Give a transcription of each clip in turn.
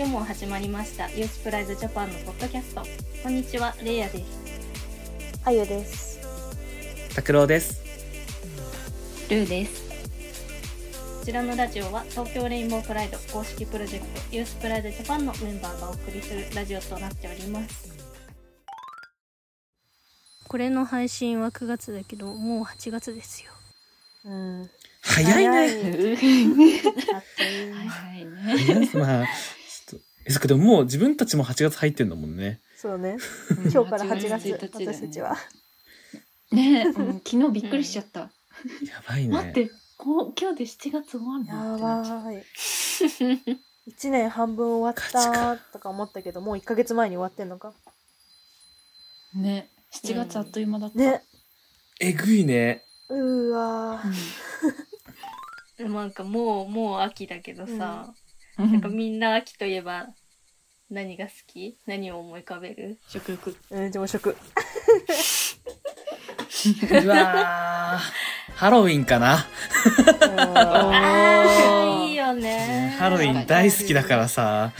今日も始まりましたユースプライズジャパンのポッドキャストこんにちはレイヤですあゆです。拓郎です。ルーです。こちらのラジオは東京レインボープライド公式プロジェクトユースプライドジャパンのメンバーがお送りするラジオとなっておりますこれの配信は9月だけどもう8月ですようん。早いね。あっといね。早いまあ、え、そっか、でももう自分たちも8月入ってんだもんね。そうね。今日から8月、1日だよね私たちは。ねえ、うん昨日びっくりしちゃった。やばいね。待って、こう今日で7月終わるやのばい。1年半分終わったとか思ったけど、もう1ヶ月前に終わってんのか？ね、7月あっという間だった。ね。えぐいね。うーわー。なんかもうもう秋だけどさ、うんなんかみんな秋といえば何が好き？何を思い浮かべる？食欲。うん、朝食。うわー。ハロウィンかな？ああーいいよねハロウィン大好きだからさ。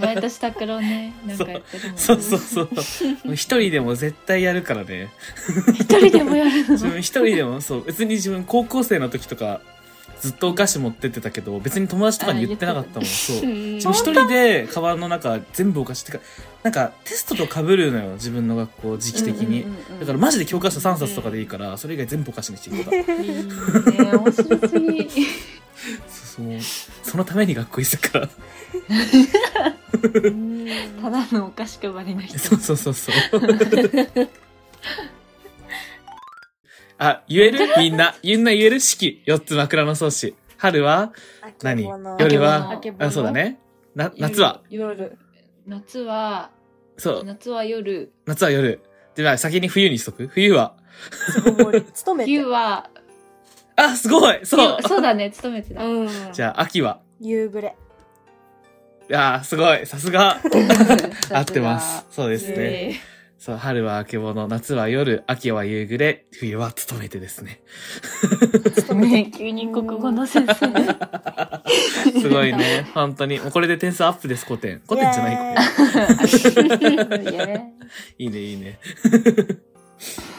毎年拓郎ね、なんかやってるもんね。そうそうそう。もう一人でも絶対やるからね。一人でもやるの？自分一人でも、そう、別に自分高校生の時とか、ずっとお菓子持ってってたけど、別に友達とかに言ってなかったもん。そう。一人でカバンの中全部お菓子ってか、なんかテストと被るのよ、自分の学校時期的に。うんうんうんうんだからマジで教科書3冊とかでいいから、それ以外全部お菓子にしていこうか。いいね、面白すぎ。そうそうそのために学校行ってたから。ただのお菓子配りの人。そうそうそうそう。あ、言える？みんな。みんな言える式。4つ枕草子。春は？何？夜は？あそうだね。な、夏は？夜。夏は、そう。夏は夜。夏は夜。では、先に冬にしとく？冬は？勤めて。冬は、あ、すごいそう冬そうだね、勤めてた。うんじゃあ、秋は？夕暮れ。あー、すごい。さすが。合 合ってます。。そうですね。えそう、春はあけぼの、夏は夜、秋は夕暮れ、冬は勤めてですね。ね急に国語の先生。すごいね。本当に。もうこれで点数アップです、古典。古典じゃないい。いいね、いいね。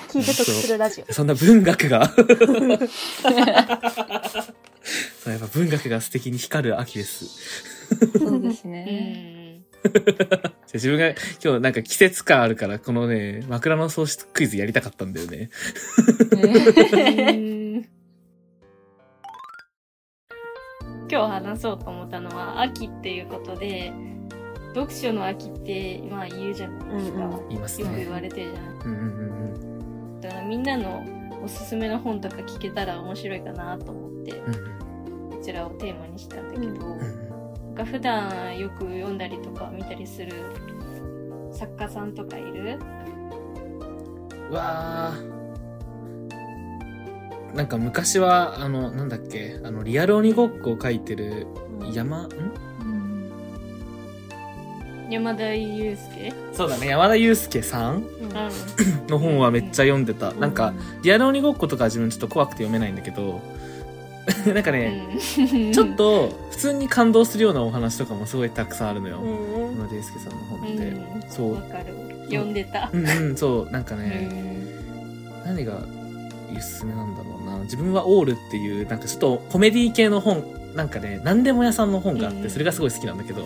聞いて得するラジオ。そんな文学が。そう、やっぱ文学が素敵に光る秋です。そうですーね。う ん自分が今日なんか季節感あるから、このね、枕の喪失クイズやりたかったんだよね。う ん今日話そうと思ったのは秋っていうことで読書の秋ってまあ言うじゃないですか、うんうんすねよく言。われてるじゃないうんうんうんだからみんなのおすすめの本とか聞けたら面白いかなと思ってうん。うんこちらをテーマにしたんだけど、うんか普段よく読んだりとか見たりする作家さんとかいる？うわー。なんか昔は、あの、なんだっけ、あの、リアル鬼ごっこを書いてる山、ん？山田裕介？そうだね、山田裕介さんうん。うんの本はめっちゃ読んでた。なんか、リアル鬼ごっことか自分ちょっと怖くて読めないんだけど、なんかね、うん。ちょっと普通に感動するようなお話とかもすごいたくさんあるのよ。うん。山田裕介さんの本って。うん。そう。わ。かる。読んでた。うんうん、そう、なんかね、うん。何がおすすめなんだろうな。自分はオールっていう、なんかちょっとコメディ系の本、なんかね、何でも屋さんの本があって、うん。それがすごい好きなんだけど、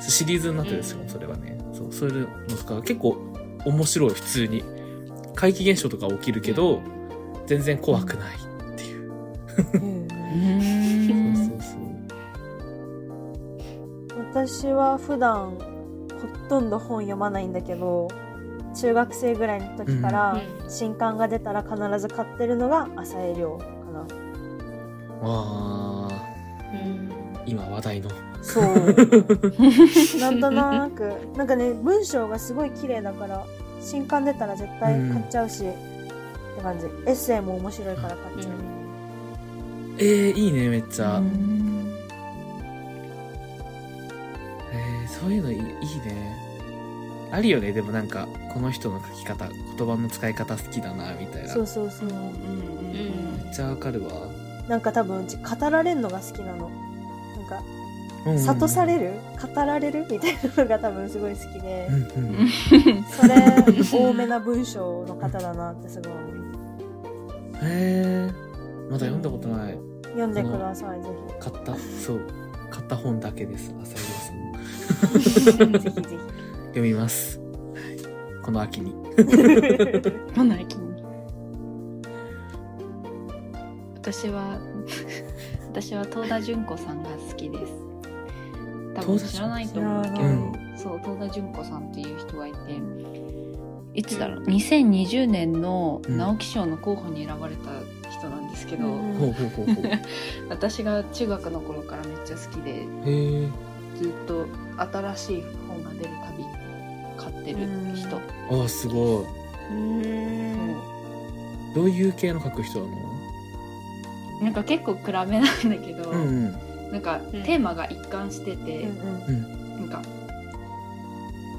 シリーズになってるんですよ、それはね。そう、そういうのとか結構面白い、普通に。怪奇現象とか起きるけど、全然怖くない私は普段ほとん。ど本読まないん。だけど中学生ぐらいの時から新刊が出たら必ず買ってるのが浅井亮かな、うん。今話題の。そうなん。となくなん。かね文章がすごい綺麗だから新刊出たら絶対買っちゃうし、って感じエッセイも面白いから買っちゃう、えー、いいね、めっちゃ。うん。えー、そういうのいいいいね。あるよね、でもなんか、この人の書き方、言葉の使い方好きだな、みたいな。そうそうそう、うんめっちゃわかるわ。なんか多分うち語られるのが好きなの。なんかうんうん諭される？語られるみたいなのが多分すごい好きで。う、んうんそれ多めな文章の方だなってすごい思う。へえまだ読んだことない読んでください、ぜ買ったそう。買った本だけです。浅井亮さんの。ひ。ぜひぜ読みます、はい、この秋に。ひ。こんな秋に。私は 私は東田淳子さんが好きです。多分知らないと思うけど、知らないそう東田淳子さんっていう人がいて。いつだろう。2020年の直木賞の候補に選ばれた人なんですけど、うんほうほうほうほうへ私が中学の頃からめっちゃ好きでえ。ずっと新しい本が出るたび買ってる人、あすごい。うんどういう系の書く人なの？なんか結構暗めなんだけど、うんうん。なんかうんテーマが一貫してて、うんなんか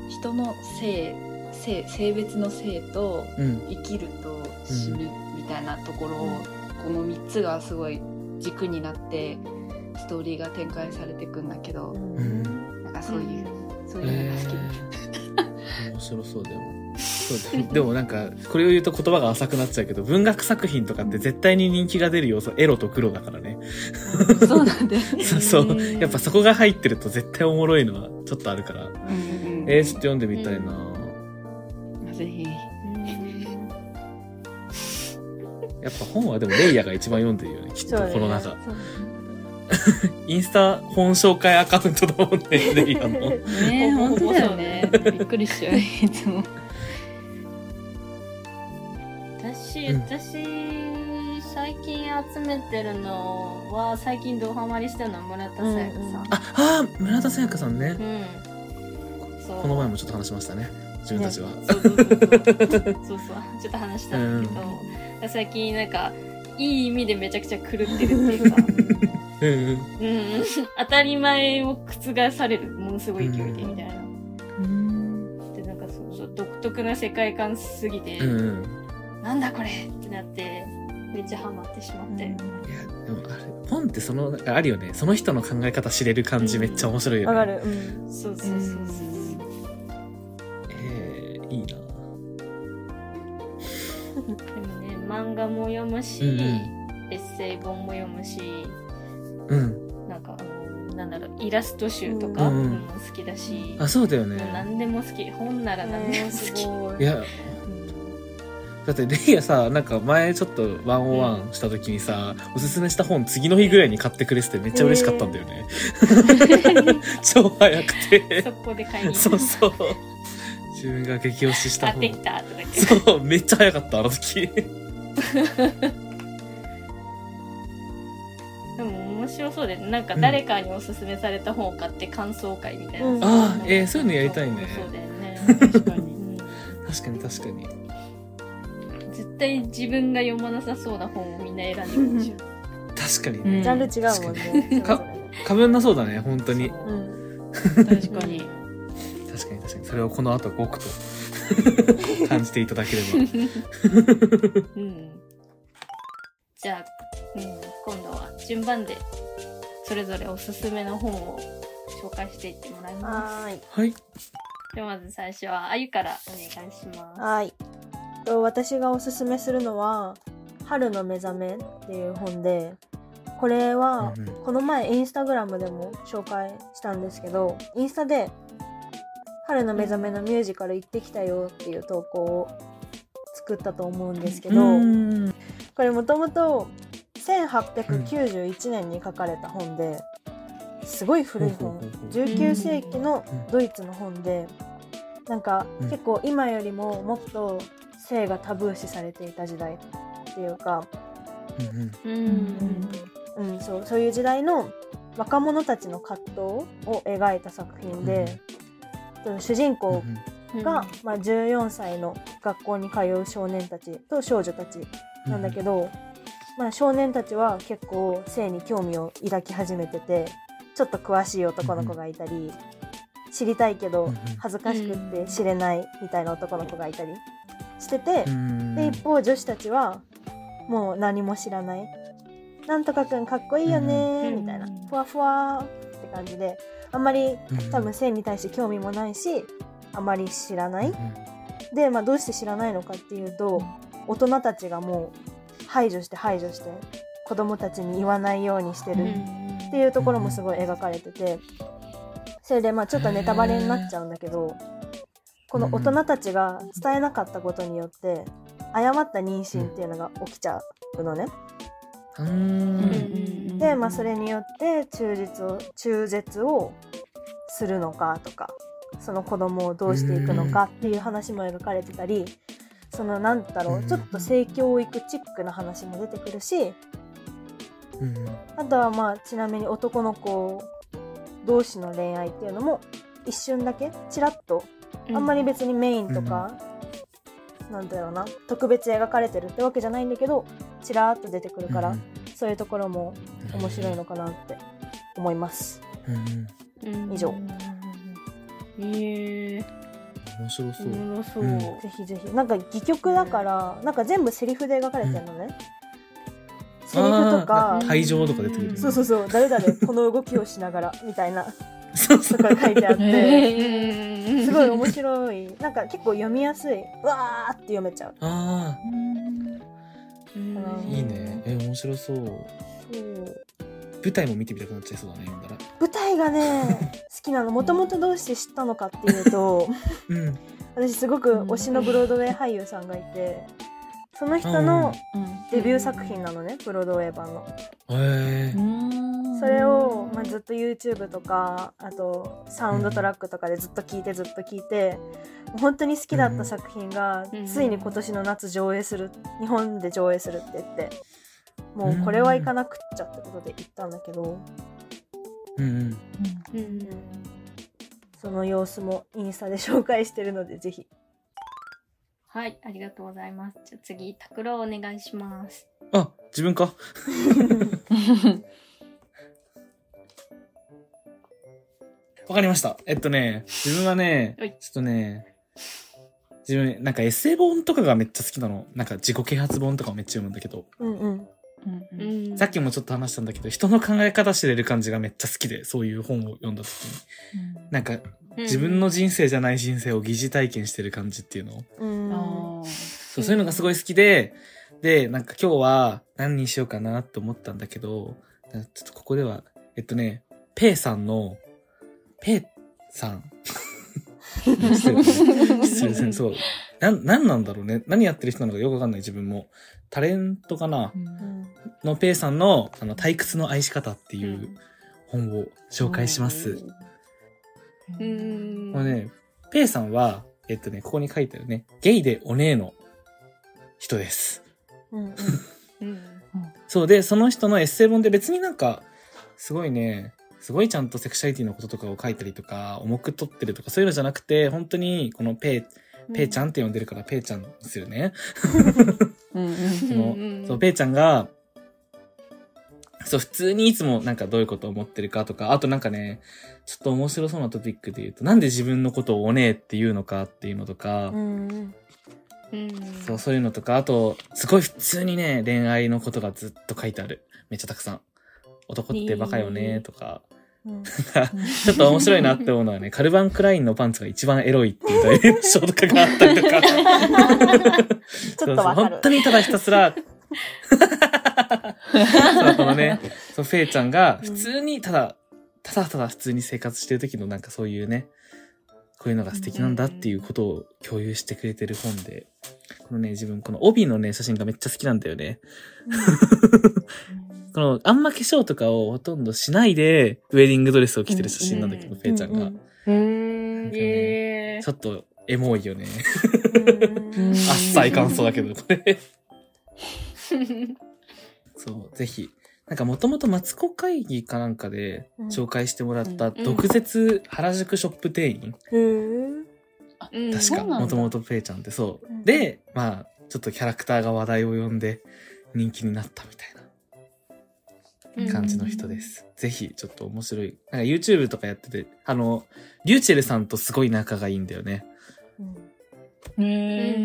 人の性性性別の性とうん。生きると死ぬみたいなところを、この3つがすごい軸になってストーリーが展開されていくんだけど、うん。なんかそういう、そういうへのが好き、え面白そうでもそうだよ。でもなんかこれを言うと言葉が浅くなっちゃうけど文学作品とかって絶対に人気が出る要素エロと黒だからね。そうなんだよね。そ うそう。うんやっぱそこが入ってると絶対おもろいのはちょっとあるから。うんうんえー、ちょっと読んでみたいな、ぜひ。やっぱ本はでもレイヤーが一番読んでるよね きっとこの中。インスタ本紹介アカウントだもんねレイヤーの。ねえ、本当だよね。びっくりしちゃう、いつも。私、うん。私最近集めてるのは最近ドハマりしてるのは村田沙耶香さん、ああー村田沙耶香さんね。うん。この前もちょっと話しましたね自分たちは、そうそうそうそう。そうそう。ちょっと話したんだけど、最近なんかいい意味でめちゃくちゃ狂ってるっていうか。うんうん。うん当たり前を覆されるものすごい勢いでみたいな、でなんかそうそう独特な世界観すぎて、うんうん。なんだこれってなってめっちゃハマってしまって、いやでもあれ本ってそのあるよね。その人の考え方知れる感じめっちゃ面白いよね。わかる。うん。そうそうそうそう漫画も読むし、うんうん。エッセイ本も読むしうん。なんかあのなんだろうイラスト集とかうんも好きだし、あそうだよね。何でも好き。本なら何でも好き、ごい。いや。だってレイヤさなんか前ちょっとワンオワンした時にさ、おすすめした本次の日ぐらいに買ってくれててめっちゃ嬉しかったんだよね、超早くて。そこで買いに行そうそう。自分が激推しした本。たとか言って。そうめっちゃ早かったあの時 でも面白そうでなんか誰かにおすすめされた本を買って感想会みたいな、うん。あーえーそういうのやりたいね。そうだよね。確かに。うん確かに確かに。絶対自分が読まなさそうな本をみんな選んでるでしょ。確かに、うん。ジャンル違うもんね。それぞれねかぶんなそうだね本当に。そう。うん。確かに。確かに確かに。それをこの後ごくと 感じていただければうんじゃあ、うん、今度は順番でそれぞれおすすめの本を紹介していってもらいます。はーい。はいではまず最初はあゆからお願いします。はい。と私がおすすめするのは「春の目覚め」っていう本でこれはこの前インスタグラムでも紹介したんですけどインスタで「春の目覚めのミュージカル行ってきたよ」っていう投稿を作ったと思うんですけどうん。これもともと1891年に書かれた本ですごい古い本。ほうほうほうほう。19世紀のドイツの本でなんかうん。結構今よりももっと性がタブー視されていた時代っていうか、うんうん。うん、そうそういう時代の若者たちの葛藤を描いた作品で、主人公うんが、まあ、14歳の学校に通う少年たちと少女たちなんだけど、まあ、少年たちは結構性に興味を抱き始めててちょっと詳しい男の子がいたり、知りたいけど恥ずかしくって知れないみたいな男の子がいたりしてて、うんで一方女子たちはもう何も知らない。なんとかくんかっこいいよねうんみたいな。ふわふわって感じであんまりうん。多分性に対して興味もないしあまり知らない。うんで、まあ、どうして知らないのかっていうと大人たちがもう排除して排除して子供たちに言わないようにしてるっていうところもすごい描かれててそれでまあちょっとネタバレになっちゃうんだけどこの大人たちが伝えなかったことによって誤った妊娠っていうのが起きちゃうのね。うーんうんで、まあ、それによって中絶を中絶をするのかとかその子供をどうしていくのかっていう話も描かれてたりそのなんだろううん。ちょっと性教育チックな話も出てくるしうん。あとはまあちなみに男の子同士の恋愛っていうのも一瞬だけちらっとあんまり別にメインとか、なんだろうな。特別描かれてるってわけじゃないんだけどちらっと出てくるから、そういうところも面白いのかなって思います。うん。うんうん以上。へえ。面白そう。おもろそう、うん。ぜひぜひ。なんか戯曲だからなんか全部セリフで描かれてるのね、セリフとかあー退場とか出てくる。そうそうそう。誰々この動きをしながらみたいなとか書いてあって。へ すごい面白い。なんか結構読みやすい。うわーって読めちゃう。あうん。あ、いいね。え、面白そう。そう。舞台も見てみたくなっちゃいそうだね、読んだら。舞台がね 好きなの。もともとどうして知ったのかっていうとうん。私すごく推しのブロードウェイ俳優さんがいてその人のデビュー作品なのねブロードウェイ版の。へえ。それを、まあ、ずっと YouTube とかあとサウンドトラックとかでずっと聞いてずっと聞いてもう本当に好きだった作品が、うん。ついに今年の夏上映する。日本で上映するって言ってもうこれは行かなくっちゃってことで行ったんだけど、うん。うん。うん。その様子もインスタで紹介してるのでぜひはいありがとうございますじゃあ次拓郎お願いしますあ、自分か？わかりました。えっとね、自分はね、はいちょっとね、自分、なんかエッセイ本とかがめっちゃ好きなの。なんか自己啓発本とかめっちゃ読むんだけど。うんうんうんさっきもちょっと話したんだけど、人の考え方知れる感じがめっちゃ好きで、そういう本を読んだ時に。なんか、自分の人生じゃない人生を疑似体験してる感じっていうの？をうんそう、そういうのがすごい好きで、で、なんか今日は何にしようかなって思ったんだけど、ちょっとここでは、えっとね、ペイさんの、ペイさん。失 礼失礼ですね、そう。なん、なんなんだろうね。何やってる人なのかよくわかんない自分も。タレントかな？うんのペイさんの、あの、退屈の愛し方っていう本を紹介します。うんこれね、ペイさんは、えっとね、ここに書いてあるね、ゲイでオネエの人です。うんうん。うん。そうで、その人のエッセイ本で別になんか、すごいね、すごいちゃんとセクシャリティのこととかを書いたりとか、重く取ってるとかそういうのじゃなくて、本当にこのペイ、ペイちゃんって呼んでるからペイちゃんですよね。そのうん。そう、ペイちゃんが、そう、普通にいつもなんかどういうことを思ってるかとか、あとなんかね、ちょっと面白そうなトピックで言うと、なんで自分のことをお姉って言うのかっていうのとか、うんうんそう、そういうのとか、あと、すごい普通にね、恋愛のことがずっと書いてある。めっちゃたくさん。男ってバカよね、とか。うん ちょっと面白いなって思うのはね、カルバン・クラインのパンツが一番エロいっていう大演章とかがあったりとか。ちょっとわかるそうそう本当にただひたすら、そうこのね、そう、フェイちゃんが普通にただ、ただただ普通に生活してる時のなんかそういうね、こういうのが素敵なんだっていうことを共有してくれてる本で、このね、自分この帯のね、写真がめっちゃ好きなんだよね。この、あんま化粧とかをほとんどしないで、ウェディングドレスを着てる写真なんだけど、うんフェイちゃんが。うんうんえーちょっと、エモいよね。うん あっさい感想だけど、これ。そう、ぜひ。なんかもともとマツコ会議かなんかでうん紹介してもらったうん毒舌原宿ショップ店員。うん確か、もともとペイちゃんってそううん。で、まあ、ちょっとキャラクターが話題を呼んで人気になったみたいな感じの人です。ぜひ、ちょっと面白い。なんか YouTube とかやってて、あの、リューチェルさんとすごい仲がいいんだよね。うん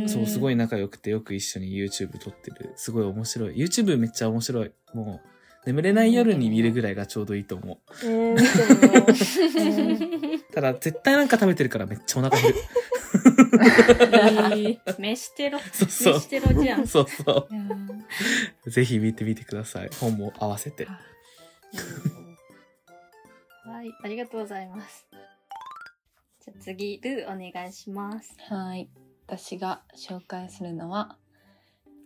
そう、すごい仲良くてよく一緒に YouTube 撮ってる。すごい面白い。YouTube めっちゃ面白い。もう、眠れない夜に見るぐらいがちょうどいいと思う。ただ、絶対なんか食べてるからめっちゃお腹減る。飯テロ。そうそう飯テロじゃん。そうそう。ぜひ見てみてください。本も合わせて。はい、ありがとうございます。じゃあ次、ルーお願いします。はい。私が紹介するのは、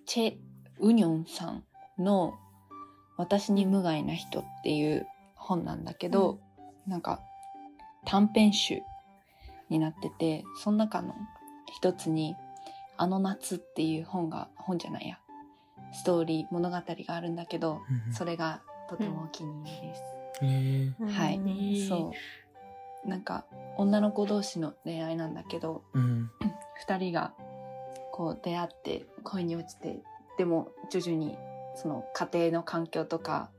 チェ・ウニョンさんの私に無害な人っていう本なんだけど、なんか短編集になってて、その中の一つに、あの夏っていう本が、本じゃないや、ストーリー、物語があるんだけど、それがとてもお気に入りです。へーはいうんーそう。なんか女の子同士の恋愛なんだけど、うん。二人がこう出会って恋に落ちてでも徐々にその家庭の環境とか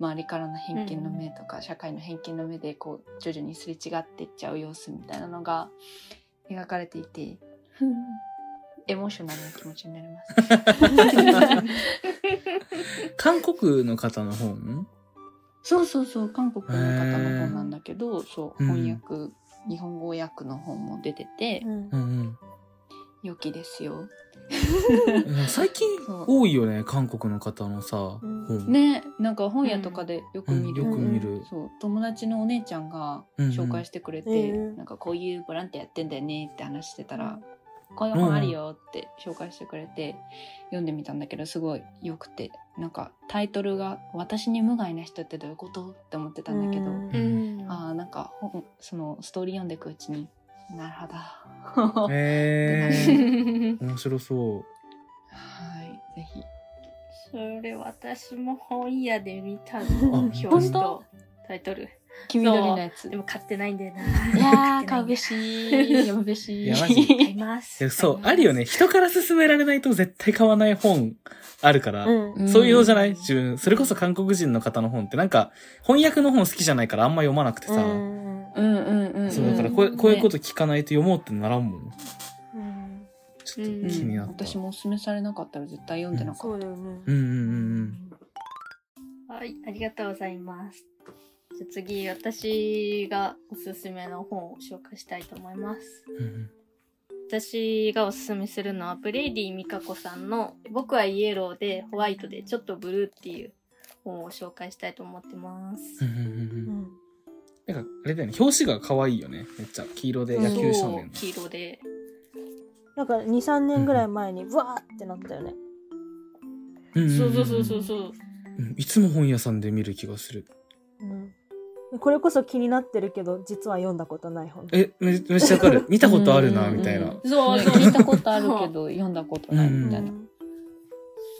周りからの偏見の目とか、社会の偏見の目でこう徐々にすれ違っていっちゃう様子みたいなのが描かれていてエモーショナルな気持ちになります。韓国の方の本？そうそうそう韓国の方の本なんだけどそううん翻訳、日本語訳の本も出ててうんうんうん。良きですよ。うん最近多いよね、韓国の方のさ、うん。本。ねなんか本屋とかでよく見る、うんよく見る。そう。友達のお姉ちゃんがうんうん。紹介してくれて、うんなんかこういうボランティアやってんだよねって話してたら、こういう本あるよって紹介してくれて読んでみたんだけどすごい良くてなんかタイトルが「私に無害な人ってどういうこと?」って思ってたんだけど、うん。うん。ああなんか本そのストーリー読んでいくうちになるほど。へえ。面白そう。はいぜひそれ私も本屋で見たあの。表紙とタイトル。黄緑のやつでも買ってないんだよな。いやー買うべし。し読むべしいやマジ買います。いやそう、あるよね。。人から勧められないと絶対買わない本あるから。うんそういうのじゃない？自分。それこそ韓国人の方の本ってなんか、翻訳の本好きじゃないからあんま読まなくてさ。うんうんうんうんそう、だからこうこういうこと聞かないと読もうってならんもん。うんちょっと気になった。私もおすすめされなかったら絶対読んでなかっそうだよね。うんうんうんはい、ありがとうございます。じゃあ次、私がおすすめの本を紹介したいと思います。うんうん。私がおすすめするのは、ブレイディみかこさんの、ぼくはイエローでホワイトで、ちょっとブルーっていう本を紹介したいと思ってます。うんうんうんううんんなんか、あれだよね。表紙が可愛いよね。めっちゃ。黄色で野球少そう年。黄色で。なんか2、3年ぐらい前に、わーってなったよね。うんんんんそうそうそうそうそう。うんいつも本屋さんで見る気がする。うんでこれこそ気になってるけど、実は読んだことない本。え、めめっちゃわかる。見たことあるな、うんみたいな。た。そうそう。聞いたことあるけど読んだことないみたいな。うん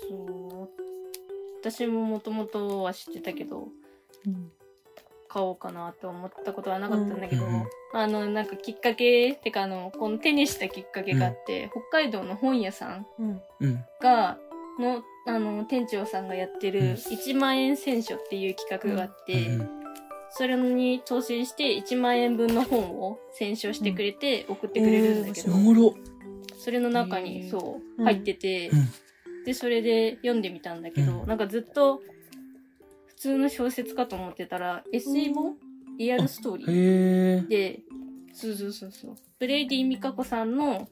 そう。私ももともとは知ってたけど、うん買おうかなと思ったことはなかったんだけど、うんうんあの、なんかきっかけ、てかあの、この手にしたきっかけがあって、北海道の本屋さん。が、の、あの、店長さんがやってるうん。1万円選書っていう企画があって、うんそれに当選して1万円分の本を選書してくれて送ってくれるんだけど。それの中へにー。そううん。入ってて、うん。でそれで読んでみたんだけど、うん。なんかずっと普通の小説かと思ってたらエッセイ本、リアルストーリー。でそうそうそうそう。ブレイディみかこさんの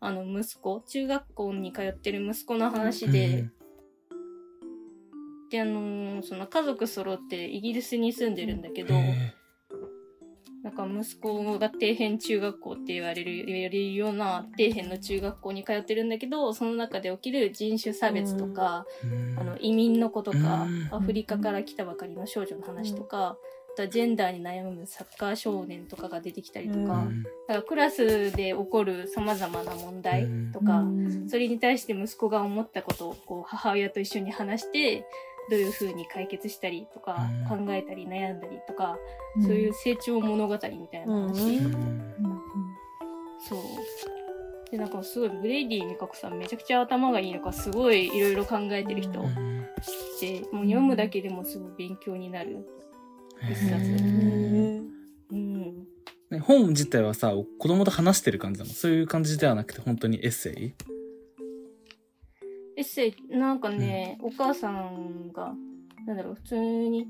あの息子中学校に通ってる息子の話で、であのーその家族揃ってイギリスに住んでるんだけど、へなんか息子が底辺中学校って言われる言われるような底辺の中学校に通ってるんだけどその中で起きる人種差別とか、ーあの移民の子とか、うん。アフリカから来たばかりの少女の話とか、あとはジェンダーに悩むサッカー少年とかが出てきたりとか,、うん。だからクラスで起こるさまざまな問題とか、うん。それに対して息子が思ったことをこう母親と一緒に話してどういう風に解決したりとか、うん。考えたり悩んだりとか、そういう成長物語みたいな話。うんうん。そう。で、なんかすごい、ブレイディみかこさんめちゃくちゃ頭がいいのか、すごいいろいろ考えてる人うん。で、もう読むだけでもすごい勉強になる。一冊。へー。うん。ね本自体はさ、子供と話してる感じなの？そういう感じではなくて、本当にエッセイ？エッセイ、なんかね、お母さんがなんだろう、普通に、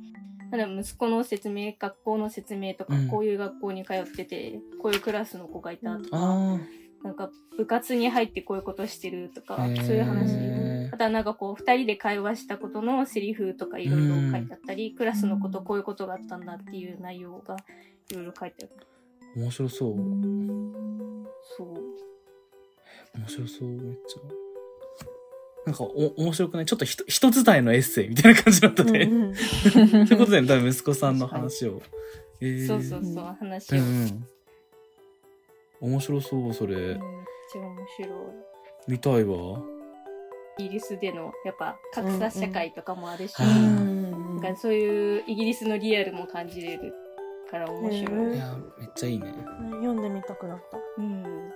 なん息子の説明、学校の説明とか、うんこういう学校に通ってて、こういうクラスの子がいたとか、あなんか部活に入ってこういうことしてるとか、そういう話。あとはなんかこう、二人で会話したことのセリフとかいろいろ書いてあったり、クラスのことこういうことがあったんだっていう内容がいろいろ書いてある。あ、面白そう。そう。面白そう、めっちゃ。なんか、お、面白くない？ちょっとひと、人伝いのエッセイみたいな感じだったね。うんうんいうことで、多分息子さんの話を。えー、そうそうそう、話を。うん。面白そう、それ。めっちゃ面白い。見たいわ。イギリスでのやっぱ格差社会とかもあるし、うんなんかそういうイギリスのリアルも感じれるから面白い。うんいや、めっちゃいいね。読んでみたくなった。うん。うんうん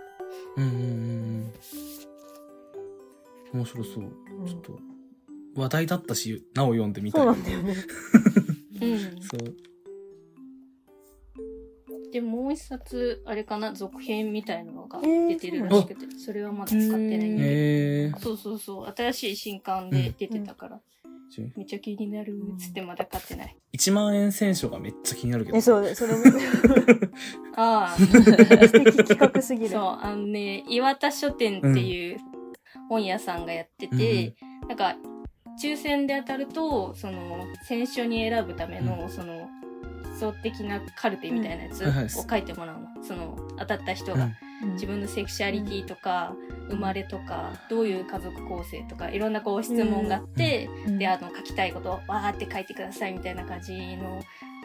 うんうん。面白そう。うんちょっと、話題だったし、なお読んでみたい。そうなんだよね。うん。そう。で、もう一冊、あれかな、続編みたいなのがえー出てるらしくて、それはまだ使ってないんだけへえど。そうそうそう、新しい新刊で出てたから、ー。めっちゃ気になるっつってまだ買ってない。1万円選手がめっちゃ気になるけど。え、そうだ、それも ああ、素敵企画すぎる。そう、あのね、岩田書店っていう本屋さんがやってて、なんか、抽選で当たると、その、選書に選ぶための、その、基礎的なカルテみたいなやつを書いてもらうの。その、当たった人が。うん。自分のセクシャリティとか、生まれとか、どういう家族構成とか、いろんなこう質問があって、で、あの、書きたいことをわーって書いてくださいみたいな感じの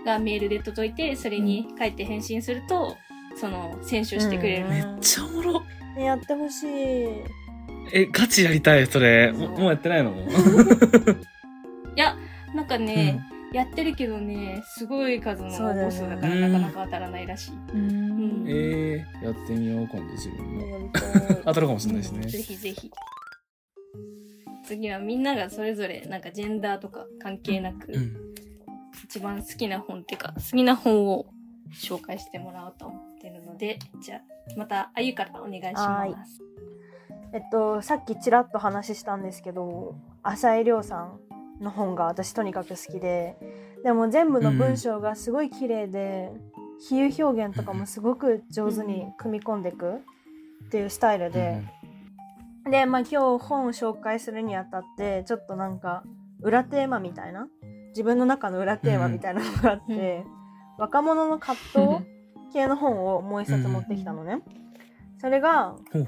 がメールで届いて、それに書いて返信すると、その、選書してくれる。の。めっちゃおもろ。ねやってほしい。え、ガチやりたい、それ。ももうやってないの？いや、なんかね、やってるけどね、すごい数のそうだよねボスだからなかなか当たらないらしい。うんえー、やってみよう、今度自分も。当たるかもしれないしね。ぜひぜひ。次はみんながそれぞれなんかジェンダーとか関係なく、うん。一番好きな本っていうか、好きな本を紹介してもらおうと思ってるので、じゃあ、またあゆからお願いしはいます。えっと、さっきちらっと話したんですけど、浅井亮さんの本が私とにかく好きで、でも全部の文章がすごい綺麗で、比喩表現とかもすごく上手に組み込んでいくっていうスタイルで、で、まあ今日本を紹介するにあたって、ちょっとなんか裏テーマみたいな、自分の中の裏テーマみたいなのがあって、若者の葛藤系の本をもう一冊持ってきたのね。それが、ほ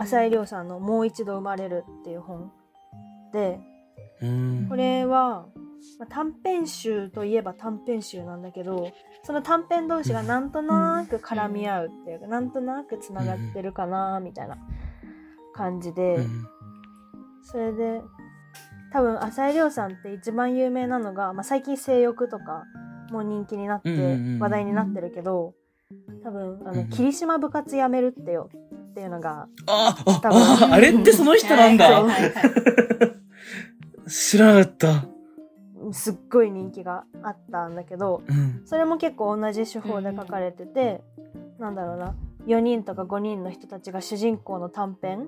浅井亮さんの「もう一度生まれる」っていう本。でうん。これは、まあ短編集といえば短編集なんだけどその短編同士がなんとなく絡み合うっていうか、なんとなくつながってるかなみたいな感じで、うん。それで多分浅井亮さんって一番有名なのが、まあ、最近性欲とかも人気になってうんうんうん話題になってるけど多分あの、うん。霧島部活やめるってよっていうのがああ、あ、あれってその人なんだ。知らなかった。すっごい人気があったんだけどうん。それも結構同じ手法で書かれてて、なんだろうな4人とか5人の人たちが主人公の短編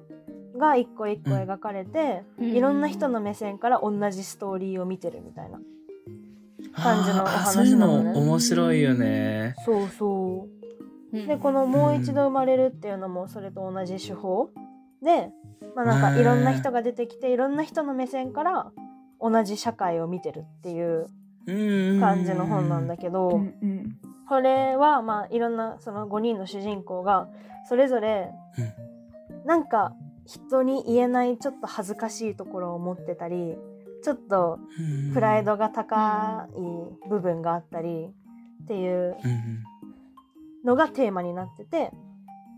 が一個一個描かれて、うんいろんな人の目線から同じストーリーを見てるみたいな。感じのおあー話そういうのなのね面白いよね。そうそううんでこの「もう一度生まれる」っていうのもそれと同じ手法。で、まあ、なんかいろんな人が出てきていろんな人の目線から同じ社会を見てるっていううん感じの本なんだけど、これはまあいろんなその5人の主人公がそれぞれなんか人に言えないちょっと恥ずかしいところを持ってたりちょっとうんプライドが高い部分があったりっていううんのがテーマになってて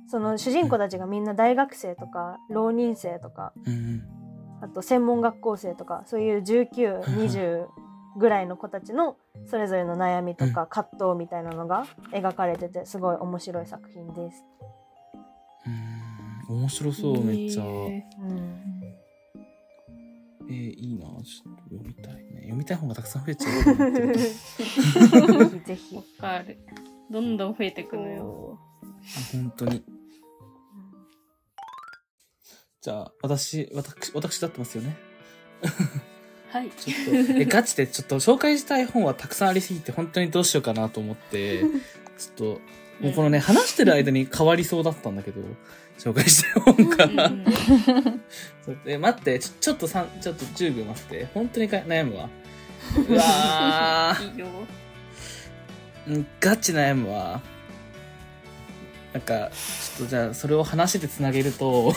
その主人公たちがみんな大学生とか浪人生とかうんあと専門学校生とかそういう1920ぐらいの子たちのそれぞれの悩みとか葛藤みたいなのが描かれててすごい面白い作品です。うん面白そう、めっちゃ。へうんえー、いいな。ちょっと読みたいね。読みたい本がたくさん増えちゃう。ぜひぜひー。わかる。どんどん増えてくのよ。本当に。じゃあ、私、私、私だってますよね。はい。ちょっと、え、ガチでちょっと紹介したい本はたくさんありすぎて、本当にどうしようかなと思って、ちょっと、もうこのね、話してる間に変わりそうだったんだけど、紹介したい本が。うんそうえ、待って、ちょ、ちょっとさん、ちょっと10秒待って。本当にか悩むわ。うわいいよ。ガチ悩むわ。なんか、ちょっとじゃあ、それを話でつなげると、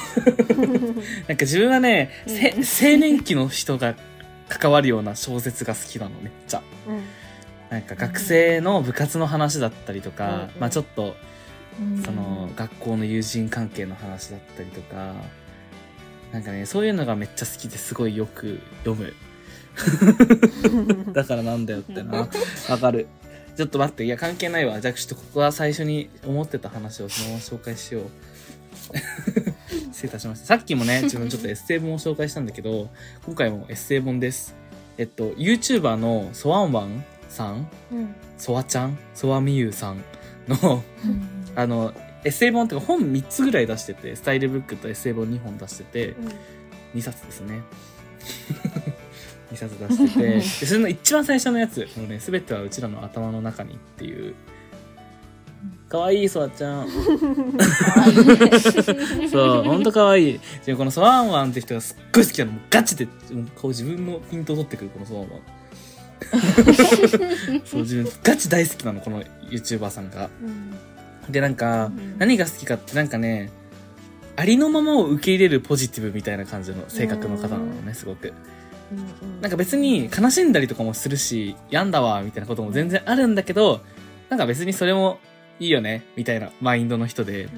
なんか自分はね、せ青年期の人が関わるような小説が好きなの、めっちゃ。うんなんか学生の部活の話だったりとか、うんまあちょっと、うんその、学校の友人関係の話だったりとか、なんかね、そういうのがめっちゃ好きですごいよく読む。だからなんだよってな。わかる。ちょっと待って、いや関係ないわ。じゃあちょっとここは最初に思ってた話をそのまま紹介しよう。失礼いたしました。さっきもね、自分ちょっとエッセイ本を紹介したんだけど、今回もエッセイ本です。えっと、YouTuber のソワンワンさん、うんソワちゃん、ソワミユウさんの、あの、エッセイ本っていうか本3つぐらい出してて、スタイルブックとエッセイ本2本出してて、2冊ですね。2冊出してて、でそれの一番最初のやつ、もうね、すべてはうちらの頭の中にっていう、かわいい、そわちゃん。そう、ほんとかわいい。でもこのソワンワンって人がすっごい好きなの。ガチで、もうこう自分のピントを取ってくる、このソワンワン。そう、自分、ガチ大好きなの、この YouTuber さんが。うんで、なんか、うん何が好きかって、なんかね、ありのままを受け入れるポジティブみたいな感じの性格の方なのね、すごく。うんなんか別に悲しんだりとかもするし、病んだわ、みたいなことも全然あるんだけど、なんか別にそれもいいよね、みたいなマインドの人で、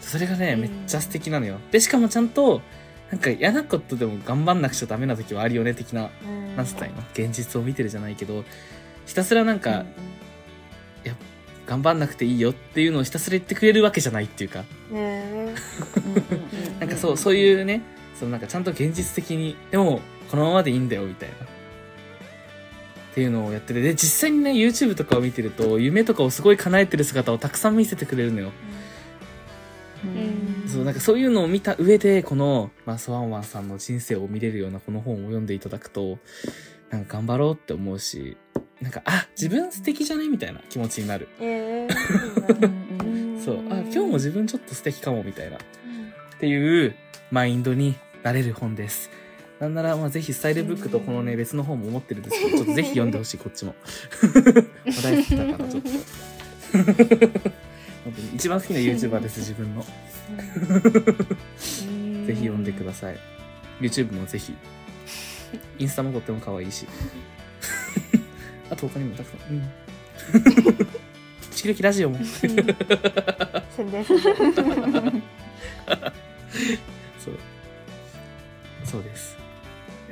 それがね、うん。めっちゃ素敵なのよ。で、しかもちゃんと、なんか嫌なことでも頑張んなくちゃダメな時はあるよね、的な、うん。なんつったらいいの？現実を見てるじゃないけど、ひたすらなんか、頑張んなくていいよっていうのをひたすら言ってくれるわけじゃないっていうか、なんかそう、そういうね、そのなんかちゃんと現実的に、でも、このままでいいんだよ、みたいな。っていうのをやってて、で、実際にね、YouTube とかを見てると、夢とかをすごい叶えてる姿をたくさん見せてくれるのよ。うんそう、なんかそういうのを見た上で、この、まあ、ソワンワンさんの人生を見れるようなこの本を読んでいただくと、なんか頑張ろうって思うし、なんか、あ、自分素敵じゃね？みたいな気持ちになる。ええ そう、あ、今日も自分ちょっと素敵かも、みたいな。っていうマインドになれる本です。なんなら、まあ、ぜひスタイルブックとこのね、別の本も持ってるんですけど、ちょっとぜひ読んでほしい、こっちも。大好きだから、ちょっと。本当に一番好きな YouTuber です、自分の。ぜひ読んでください。YouTube もぜひ。インスタもとっても可愛いし。あと他にもたくさん。うん。時々ラジオも。宣伝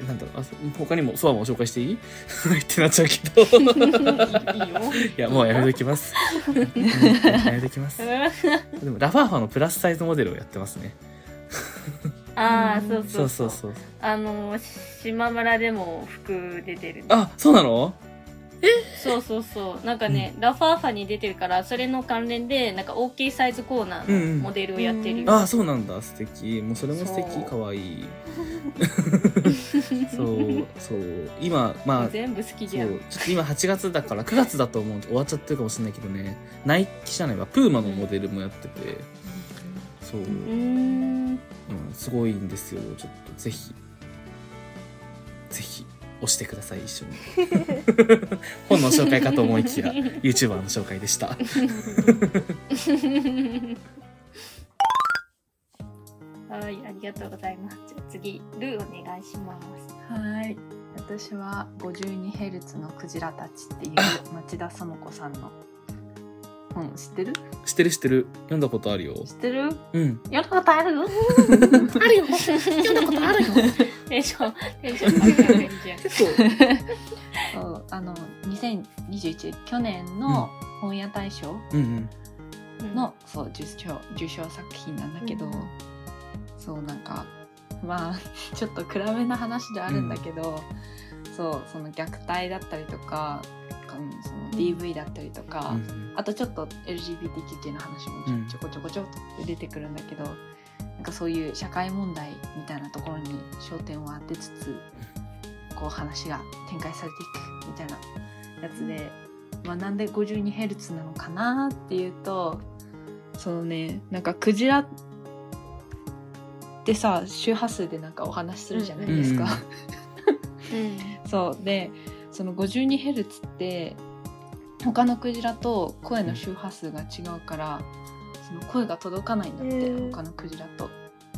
なんだろう、あ、そ他にもソアも紹介していい？ってなっちゃうけど。いいよ。いや、もうやめときます。うんやめときます。でも、ラファーファのプラスサイズモデルをやってますね。ああ、そうそそううそうう。そそう。あの、島村でも服出てる。あ、そうなの？そうそうそう。なんかね、ラファーファに出てるから、それの関連で、なんか大きいサイズコーナうんうんーのモデルをやってるよ。あ、そうなんだ。素敵。もうそれも素敵。かわいい。そう、そう。今、まあ、全部好きじゃん。ちょっと今8月だから、9月だと思うと終わっちゃってるかもしれないけどね。ナイキじゃないわ。プーマのモデルもやってて。そう。うん、すごいんですよ。ちょっとぜひ、ぜひ、押してください、一緒に。本の紹介かと思いきや、YouTuber の紹介でした。はい、ありがとうございます。じゃあ次、ルーお願いします。はい。私は 52Hz のクジラたちっていう町田園子さんの本知ってる？知ってる知ってる。読んだことあるよ。知ってる？うん。読んだことある？よ あるよ読んだことあるよテンション、テンション高いじゃん。結構、あの2021去年の本屋大賞うんうん。の、そう受賞受賞作品なんだけど、うんそうなんかまあちょっと暗めな話であるんだけど、そうその虐待だったりとかうんその DV だったりとか、うんあとちょっと LGBTQ 系の話もちょ,、うん。ちょこちょこちょっと出てくるんだけどなんかそういう社会問題みたいなところに焦点を当てつつこう話が展開されていくみたいなやつで、まあ、なんで 52Hz なのかなっていうとそのねなんかクジラってさ周波数でなんかお話しするじゃないですか。そう。でその 52Hz って他のクジラと声の周波数が違うからその声が届かないんだって、他のクジラと。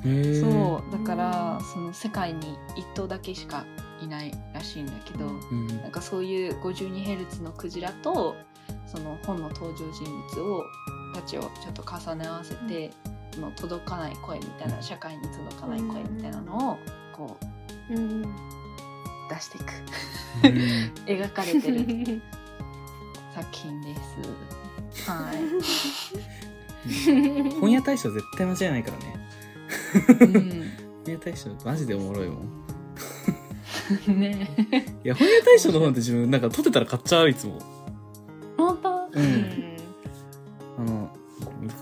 そうだからその世界に1頭だけしかいないらしいんだけど、うん。なんかそういう 52Hz のクジラとその本の登場人物をたちをちょっと重ね合わせて、その届かない声みたいな社会に届かない声みたいなのをこううん出していく。うん。描かれてる。作品です。はい。本屋大賞絶対間違いないからね。うん、本屋大賞マジでおもろいもん。ね。いや本屋大賞の本って自分なんか撮ってたら買っちゃういつも。本当？ううん。んあの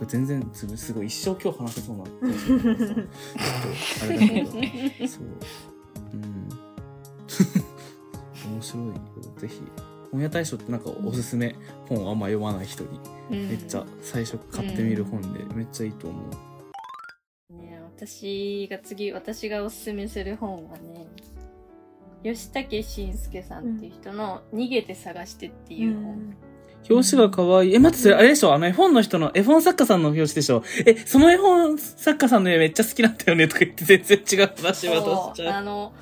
全然すすごい一生今日話せそうな ちょっとあれだけどそう白いよぜひ本屋大賞ってなんかおすすめ。本あんま読まない人に。めっちゃ最初買ってみる本でめっちゃいいと思う、ね、私が次私がおすすめする本はね吉武慎介さんっていう人の「逃げて探して」っていう本、表紙が可愛い。え待ってそれあれでしょ？あの絵本の人の絵本作家さんの表紙でしょ？えその絵本作家さんの絵めっちゃ好きなんだよねとか言って全然違う話渡しちゃうあの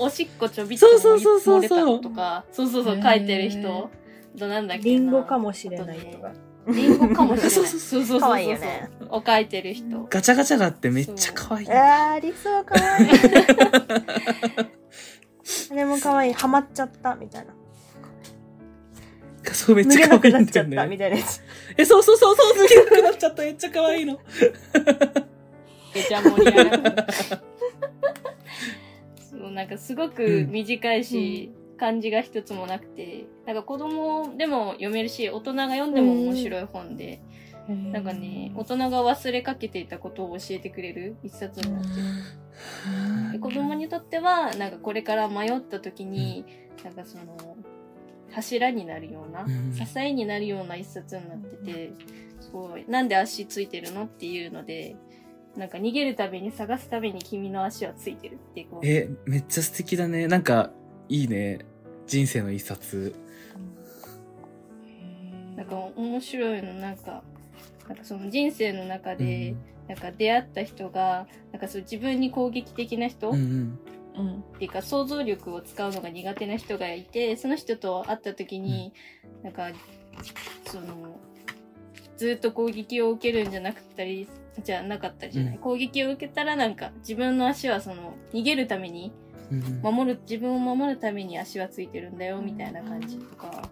おしっこちょびっとそうそうそうそう漏れたのとかそうそうそう書いてる人。となんだっけな。リンゴかもしれないとか。リンゴかもしれない。そうそうそうそうそう。可愛いよねを書いてる人。ガチャガチャがあってめっちゃ可愛い。あー、ありそう、かわい。い。あれもかわい。い。ハマっちゃった、みたいな。そうめっちゃ可愛いなくなんっちゃだよった、みねたいなやつ。えそうそうそうそう。脱げなくなっちゃった。めっちゃ可愛いの。めちゃ盛り上がるそうなんかすごく短いし、漢字が一つもなくてなんか子供でも読めるし大人が読んでも面白い本で、なんかね大人が忘れかけていたことを教えてくれる一冊になってるで子供にとってはなんかこれから迷った時に、なんかその柱になるような、うん。支えになるような一冊になっててすごいなんで足ついてるのっていうのでなんか逃げるたびに探すたびに君の足はついてるってこう。えめっちゃ素敵だね。なんかいいね。人生の一冊。なんか面白いのなんかなんかその人生の中で、なんか出会った人がなんかそう自分に攻撃的な人、うんうん。うん。っていうか想像力を使うのが苦手な人がいてその人と会った時に、なんかそのずっと攻撃を受けるんじゃなくったりじゃなかったりじゃない、うん。攻撃を受けたらなんか自分の足はその逃げるためにうんうん。守る自分を守るために足はついてるんだよみたいな感じとか、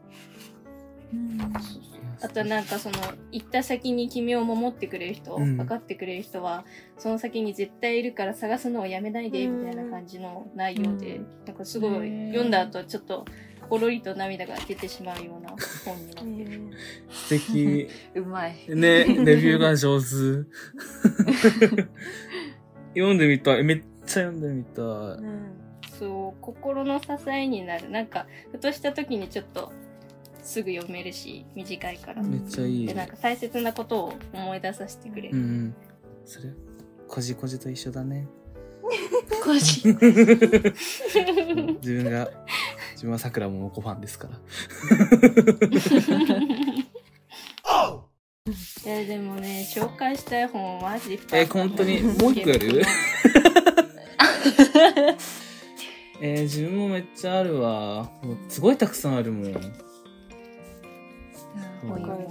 あとはなんかその行った先に君を守ってくれる人、うん。分かってくれる人はその先に絶対いるから探すのをやめないでうんみたいな感じの内容で、うん。なんかすごい読んだ後ちょっとほろりと涙が出てしまうような本になってる。素敵。うまい。ねレビューが上手。読んでみたい。めっちゃ読んでみたい。うん。そう心の支えになる。なんかふとした時にちょっとすぐ読めるし短いから、うんめっちゃいい。でなんか大切なことを思い出させてくれる、うんうん。それこじこじと一緒だね。こじ。自分が自分はさくらももこファンですから。いやでもね紹介したい本マジいっぱいあえる本当に？もう一個やる？えー、自分もめっちゃあるわ。もうすごいたくさんあるもん。これ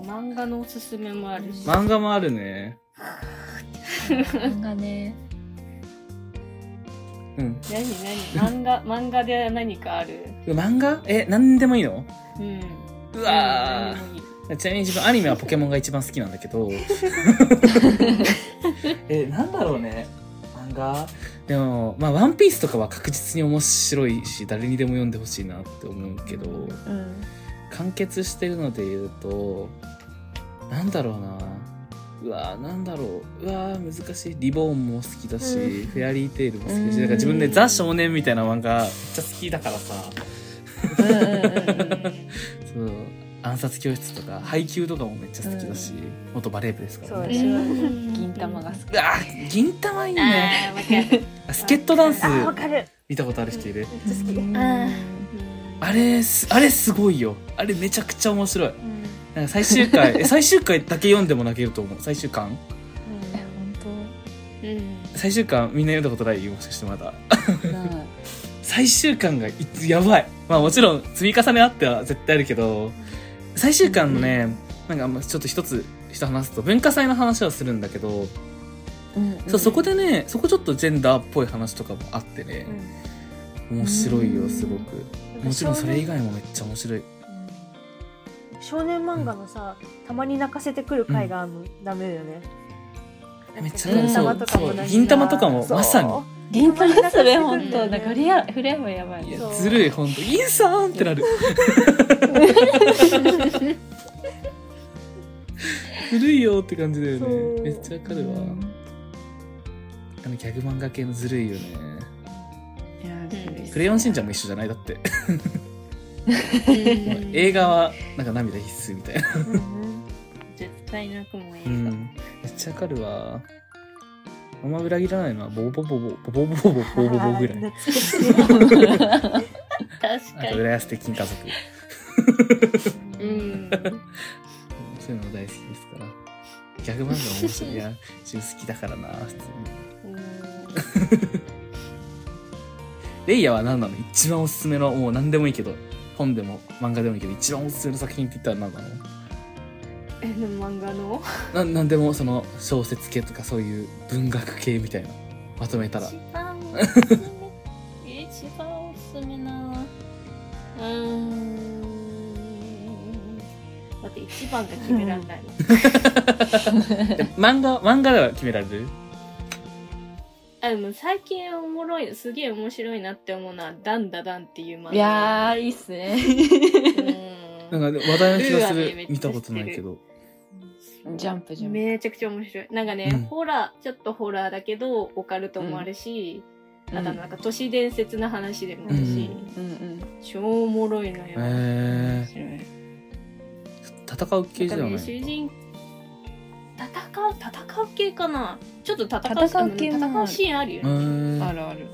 漫画のおすすめもあるし、漫画もあるね。漫画ねうん。何何？漫画漫画で何かある？漫画？え何でもいいの？うん。うわちなみに自分アニメはポケモンが一番好きなんだけど。えなんだろうね。漫画？でもまあワンピースとかは確実に面白いし誰にでも読んでほしいなって思うけど。うん。完結してるので言うとなんだろうなうわーなんだろう。うわー難しい。リボーンも好きだし、うん。フェアリーテイルも好きだし、うん。だから自分でザ少年みたいな漫画めっちゃ好きだからさ。うんうんうんうん。そう。暗殺教室とか配給とかもめっちゃ好きだし、元バレー部ですからね。そう銀玉が好き。うわー銀玉いいね。スケットダンスあわかる。見たことある人いる？めっちゃ好き、うん。ああれすあれすごいよ。あれめちゃくちゃ面白いなんか最終回え最終回だけ読んでも泣けると思う。最終巻？え本うん。最終巻みんな読んだことないもしかしてまだ。最終巻がいやばい。まあもちろん積み重ねあっては絶対あるけど最終巻のね、なんかまあちょっと一つ人話すと文化祭の話はするんだけど、うんそうそこでねそこちょっとジェンダーっぽい話とかもあってね、面白いよすごく。もちろんそれ以外もめっちゃ面白い少年漫画のさ、たまに泣かせてくる回があるの、ダメだよね。めっちゃうん銀玉とかも銀玉とかもまさに。銀玉それ本当うんなんかフレアフレアもやばい。いやずるい本当。インさんってなる。ずるいよって感じだよね。めっちゃわかるわ。あのギャグ漫画系のずるいよね。クレヨンしんちゃんも一緒じゃない？だって。うん映画はなんか涙必須みたいな。うんうん。絶対泣くもん映画、うん。めっちゃわかるわ。あんま裏切らないのはボボボボボボボボボボボボボぐらい。確あかにと浦安鉄筋家族。うん。そういうの大好きですから。ギャグ漫画面白い。いや自分好きだからな普通に。レイヤは何なの？一番おすすめのもう何でもいいけど本でも漫画でもいいけど一番おすすめの作品って言ったら何なの？えでも漫画の？ななんでもその小説系とかそういう文学系みたいな。まとめたら。一番おすすめ一番おすすめな。うーん。だって一番が決めらんないの。え漫画漫画では決められる？あでも最近おもろいすげえ面白いなって思うのは「ダンダダン」っていう漫画。いやーいいっすね。うん。なんか話題の気がす。る見たことないけど。ジャンプジャンプ。めちゃくちゃ面白い。なんかね、うん。ホラーちょっとホラーだけどオカルトもあるし、あとなんか都市伝説の話でもあるし、うん。うんうん超おもろいのよ、へえ戦う系じゃないかね主人戦う戦う系かなちょっと戦う戦う系もある戦うシーンあるようね、あるある。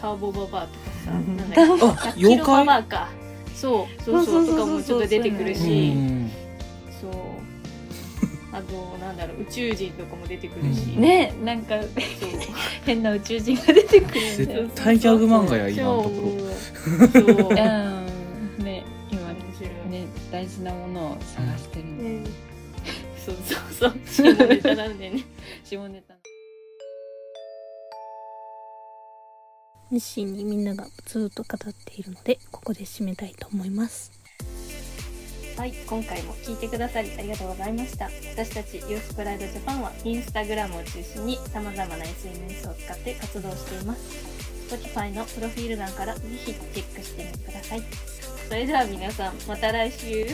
ターボババアとかさうん。なんだっけ。あ100キロ妖怪ババアか。そうそうそうとかもちょっと出てくるうしん。そう。あとなんだろう宇宙人とかも出てくるし、うん。ねなんか変な宇宙人が出てくる絶対ギャグ漫画や今のところ。ろそう。うん。ね今ね大事なものを探してるんで、うんそうそうそう。下ネタなんでね。下ネタ。熱心にみんながずっと語っているのでここで締めたいと思います。はい今回も聞いてくださりありがとうございました。私たちユースプライドジャパンはインスタグラムを中心に様々な SNS を使って活動しています。Spotify のプロフィール欄からぜひチェックしてみてください。それでは皆さんまた来週